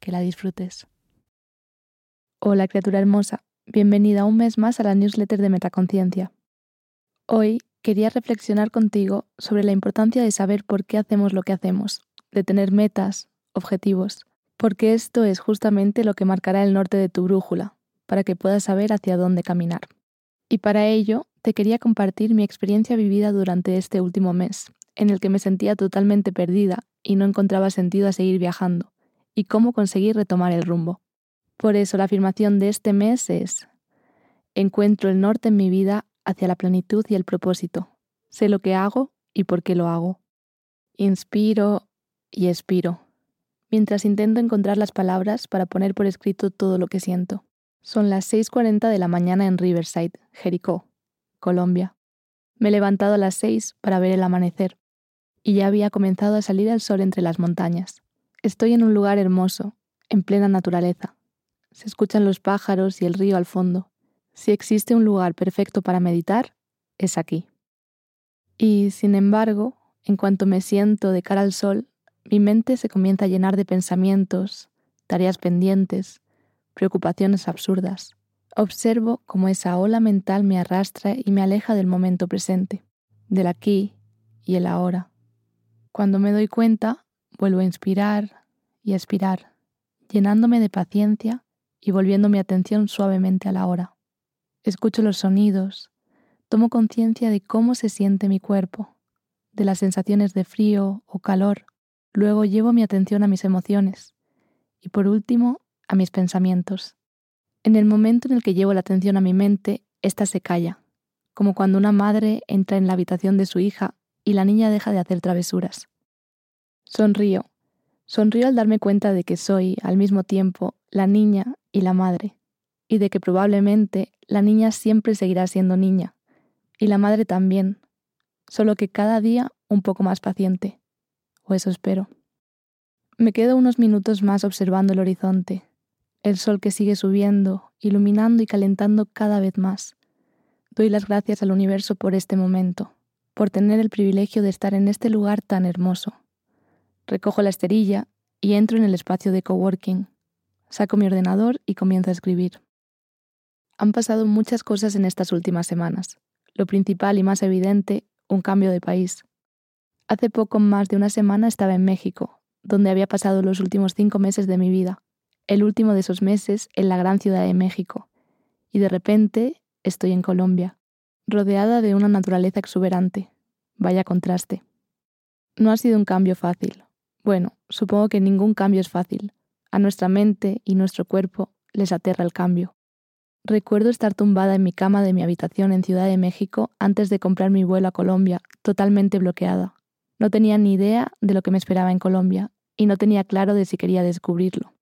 que la disfrutes. Hola criatura hermosa, bienvenida un mes más a la newsletter de Metaconciencia. Hoy quería reflexionar contigo sobre la importancia de saber por qué hacemos lo que hacemos, de tener metas, objetivos, porque esto es justamente lo que marcará el norte de tu brújula, para que puedas saber hacia dónde caminar. Y para ello te quería compartir mi experiencia vivida durante este último mes, en el que me sentía totalmente perdida y no encontraba sentido a seguir viajando, y cómo conseguir retomar el rumbo. Por eso la afirmación de este mes es, encuentro el norte en mi vida hacia la plenitud y el propósito. Sé lo que hago y por qué lo hago. Inspiro y expiro, mientras intento encontrar las palabras para poner por escrito todo lo que siento. Son las 6.40 de la mañana en Riverside, Jericó, Colombia. Me he levantado a las 6 para ver el amanecer, y ya había comenzado a salir el sol entre las montañas. Estoy en un lugar hermoso, en plena naturaleza. Se escuchan los pájaros y el río al fondo. Si existe un lugar perfecto para meditar, es aquí. Y, sin embargo, en cuanto me siento de cara al sol, mi mente se comienza a llenar de pensamientos, tareas pendientes, preocupaciones absurdas. Observo cómo esa ola mental me arrastra y me aleja del momento presente, del aquí y el ahora. Cuando me doy cuenta, Vuelvo a inspirar y expirar, llenándome de paciencia y volviendo mi atención suavemente a la hora. Escucho los sonidos, tomo conciencia de cómo se siente mi cuerpo, de las sensaciones de frío o calor. Luego llevo mi atención a mis emociones y por último a mis pensamientos. En el momento en el que llevo la atención a mi mente, ésta se calla, como cuando una madre entra en la habitación de su hija y la niña deja de hacer travesuras. Sonrío. Sonrío al darme cuenta de que soy, al mismo tiempo, la niña y la madre, y de que probablemente la niña siempre seguirá siendo niña, y la madre también, solo que cada día un poco más paciente, o eso espero. Me quedo unos minutos más observando el horizonte, el sol que sigue subiendo, iluminando y calentando cada vez más. Doy las gracias al universo por este momento, por tener el privilegio de estar en este lugar tan hermoso Recojo la esterilla y entro en el espacio de coworking. Saco mi ordenador y comienzo a escribir. Han pasado muchas cosas en estas últimas semanas. Lo principal y más evidente, un cambio de país. Hace poco más de una semana estaba en México, donde había pasado los últimos cinco meses de mi vida, el último de esos meses en la gran ciudad de México, y de repente estoy en Colombia, rodeada de una naturaleza exuberante. Vaya contraste. No ha sido un cambio fácil, bueno, supongo que ningún cambio es fácil. A nuestra mente y nuestro cuerpo les aterra el cambio. Recuerdo estar tumbada en mi cama de mi habitación en Ciudad de México antes de comprar mi vuelo a Colombia, totalmente bloqueada. No tenía ni idea de lo que me esperaba en Colombia y no tenía claro de si quería descubrirlo.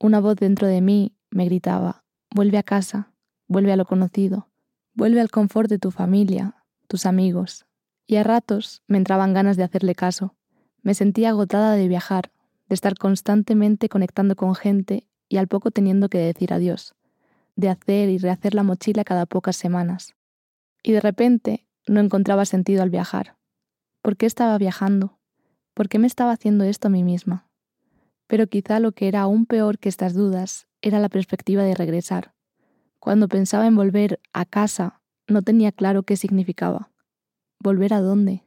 Una voz dentro de mí me gritaba, vuelve a casa, vuelve a lo conocido, vuelve al confort de tu familia, tus amigos. Y a ratos me entraban ganas de hacerle caso, me sentía agotada de viajar, de estar constantemente conectando con gente y al poco teniendo que decir adiós, de hacer y rehacer la mochila cada pocas semanas. Y de repente no encontraba sentido al viajar. ¿Por qué estaba viajando? ¿Por qué me estaba haciendo esto a mí misma? Pero quizá lo que era aún peor que estas dudas era la perspectiva de regresar. Cuando pensaba en volver a casa, no tenía claro qué significaba. ¿Volver a dónde?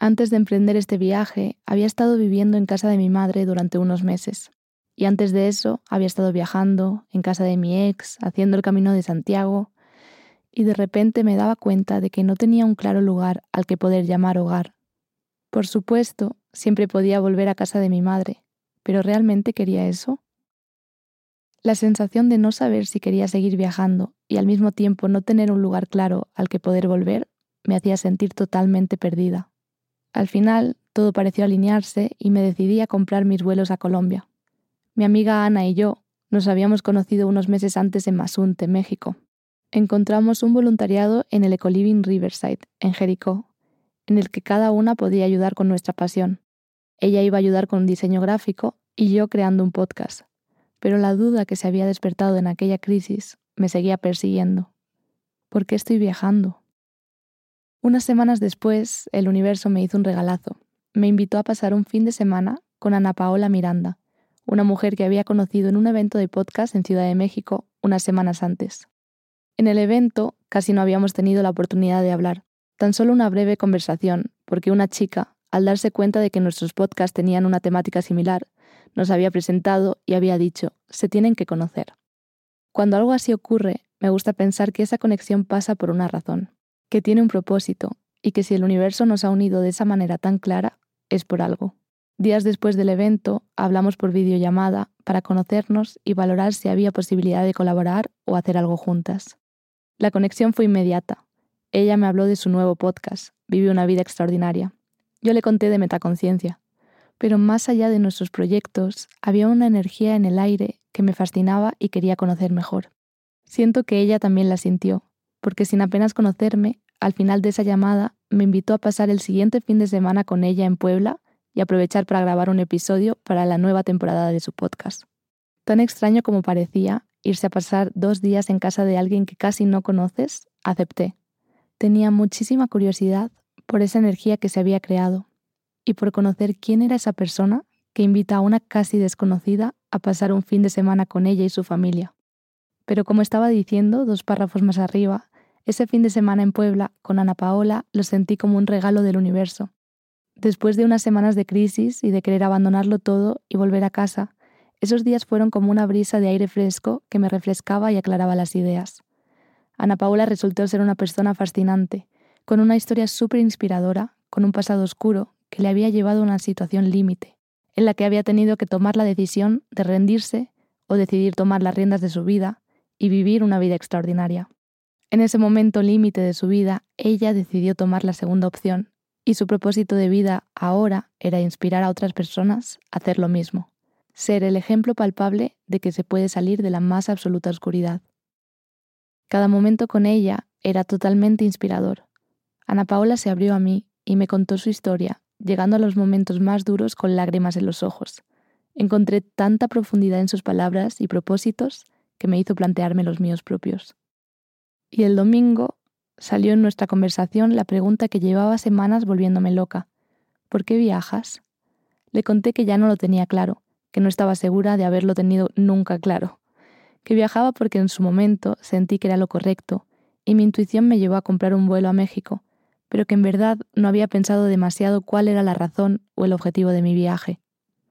Antes de emprender este viaje, había estado viviendo en casa de mi madre durante unos meses. Y antes de eso, había estado viajando en casa de mi ex, haciendo el camino de Santiago, y de repente me daba cuenta de que no tenía un claro lugar al que poder llamar hogar. Por supuesto, siempre podía volver a casa de mi madre, pero ¿realmente quería eso? La sensación de no saber si quería seguir viajando y al mismo tiempo no tener un lugar claro al que poder volver me hacía sentir totalmente perdida. Al final, todo pareció alinearse y me decidí a comprar mis vuelos a Colombia. Mi amiga Ana y yo nos habíamos conocido unos meses antes en Masunte, México. Encontramos un voluntariado en el Ecoliving Riverside, en Jericó, en el que cada una podía ayudar con nuestra pasión. Ella iba a ayudar con un diseño gráfico y yo creando un podcast. Pero la duda que se había despertado en aquella crisis me seguía persiguiendo. ¿Por qué estoy viajando? Unas semanas después, el universo me hizo un regalazo. Me invitó a pasar un fin de semana con Ana Paola Miranda, una mujer que había conocido en un evento de podcast en Ciudad de México unas semanas antes. En el evento casi no habíamos tenido la oportunidad de hablar, tan solo una breve conversación, porque una chica, al darse cuenta de que nuestros podcasts tenían una temática similar, nos había presentado y había dicho, se tienen que conocer. Cuando algo así ocurre, me gusta pensar que esa conexión pasa por una razón, que tiene un propósito, y que si el universo nos ha unido de esa manera tan clara, es por algo. Días después del evento, hablamos por videollamada para conocernos y valorar si había posibilidad de colaborar o hacer algo juntas. La conexión fue inmediata. Ella me habló de su nuevo podcast, Vive una vida extraordinaria. Yo le conté de metaconciencia, pero más allá de nuestros proyectos, había una energía en el aire que me fascinaba y quería conocer mejor. Siento que ella también la sintió, porque sin apenas conocerme, al final de esa llamada me invitó a pasar el siguiente fin de semana con ella en Puebla y aprovechar para grabar un episodio para la nueva temporada de su podcast. Tan extraño como parecía irse a pasar dos días en casa de alguien que casi no conoces, acepté. Tenía muchísima curiosidad por esa energía que se había creado y por conocer quién era esa persona que invita a una casi desconocida a pasar un fin de semana con ella y su familia. Pero como estaba diciendo dos párrafos más arriba, ese fin de semana en Puebla con Ana Paola lo sentí como un regalo del universo. Después de unas semanas de crisis y de querer abandonarlo todo y volver a casa, esos días fueron como una brisa de aire fresco que me refrescaba y aclaraba las ideas. Ana Paola resultó ser una persona fascinante, con una historia súper inspiradora, con un pasado oscuro que le había llevado a una situación límite, en la que había tenido que tomar la decisión de rendirse o decidir tomar las riendas de su vida y vivir una vida extraordinaria. En ese momento límite de su vida, ella decidió tomar la segunda opción, y su propósito de vida ahora era inspirar a otras personas a hacer lo mismo, ser el ejemplo palpable de que se puede salir de la más absoluta oscuridad. Cada momento con ella era totalmente inspirador, Ana Paola se abrió a mí y me contó su historia, llegando a los momentos más duros con lágrimas en los ojos. Encontré tanta profundidad en sus palabras y propósitos que me hizo plantearme los míos propios. Y el domingo salió en nuestra conversación la pregunta que llevaba semanas volviéndome loca. ¿Por qué viajas? Le conté que ya no lo tenía claro, que no estaba segura de haberlo tenido nunca claro, que viajaba porque en su momento sentí que era lo correcto, y mi intuición me llevó a comprar un vuelo a México, pero que en verdad no había pensado demasiado cuál era la razón o el objetivo de mi viaje.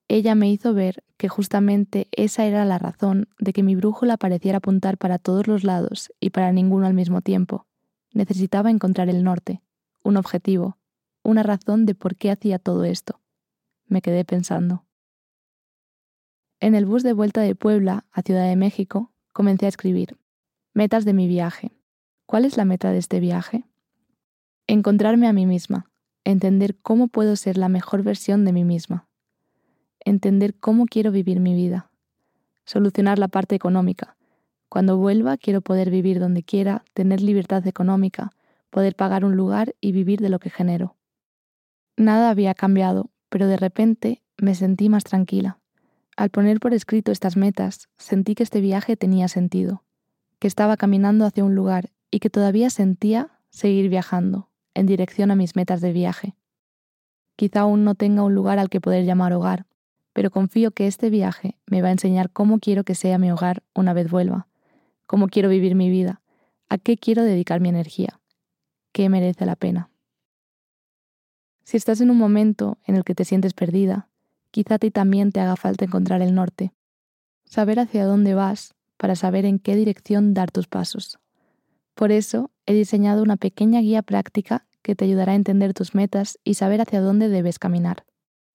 Ella me hizo ver que justamente esa era la razón de que mi brújula pareciera apuntar para todos los lados y para ninguno al mismo tiempo. Necesitaba encontrar el norte, un objetivo, una razón de por qué hacía todo esto. Me quedé pensando. En el bus de vuelta de Puebla a Ciudad de México comencé a escribir. Metas de mi viaje. ¿Cuál es la meta de este viaje? Encontrarme a mí misma, entender cómo puedo ser la mejor versión de mí misma, entender cómo quiero vivir mi vida, solucionar la parte económica. Cuando vuelva quiero poder vivir donde quiera, tener libertad económica, poder pagar un lugar y vivir de lo que genero. Nada había cambiado, pero de repente me sentí más tranquila. Al poner por escrito estas metas, sentí que este viaje tenía sentido, que estaba caminando hacia un lugar y que todavía sentía seguir viajando, en dirección a mis metas de viaje. Quizá aún no tenga un lugar al que poder llamar hogar, pero confío que este viaje me va a enseñar cómo quiero que sea mi hogar una vez vuelva, cómo quiero vivir mi vida, a qué quiero dedicar mi energía, qué merece la pena. Si estás en un momento en el que te sientes perdida, quizá a ti también te haga falta encontrar el norte, saber hacia dónde vas para saber en qué dirección dar tus pasos. Por eso he diseñado una pequeña guía práctica que te ayudará a entender tus metas y saber hacia dónde debes caminar.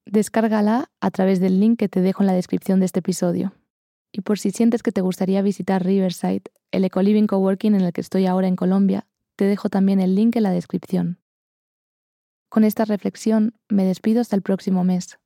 Descárgala a través del link que te dejo en la descripción de este episodio. Y por si sientes que te gustaría visitar Riverside, el ecoliving coworking en el que estoy ahora en Colombia, te dejo también el link en la descripción. Con esta reflexión me despido hasta el próximo mes.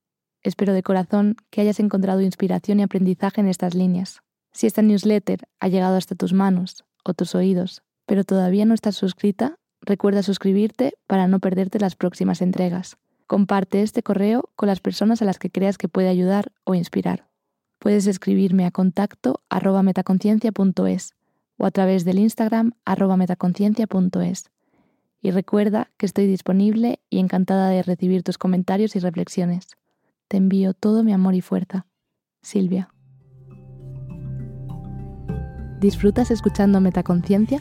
Espero de corazón que hayas encontrado inspiración y aprendizaje en estas líneas. Si esta newsletter ha llegado hasta tus manos o tus oídos, pero todavía no estás suscrita, recuerda suscribirte para no perderte las próximas entregas. Comparte este correo con las personas a las que creas que puede ayudar o inspirar. Puedes escribirme a contacto arroba metaconciencia.es o a través del Instagram arroba metaconciencia.es. Y recuerda que estoy disponible y encantada de recibir tus comentarios y reflexiones. Te envío todo mi amor y fuerza. Silvia. ¿Disfrutas escuchando Metaconciencia?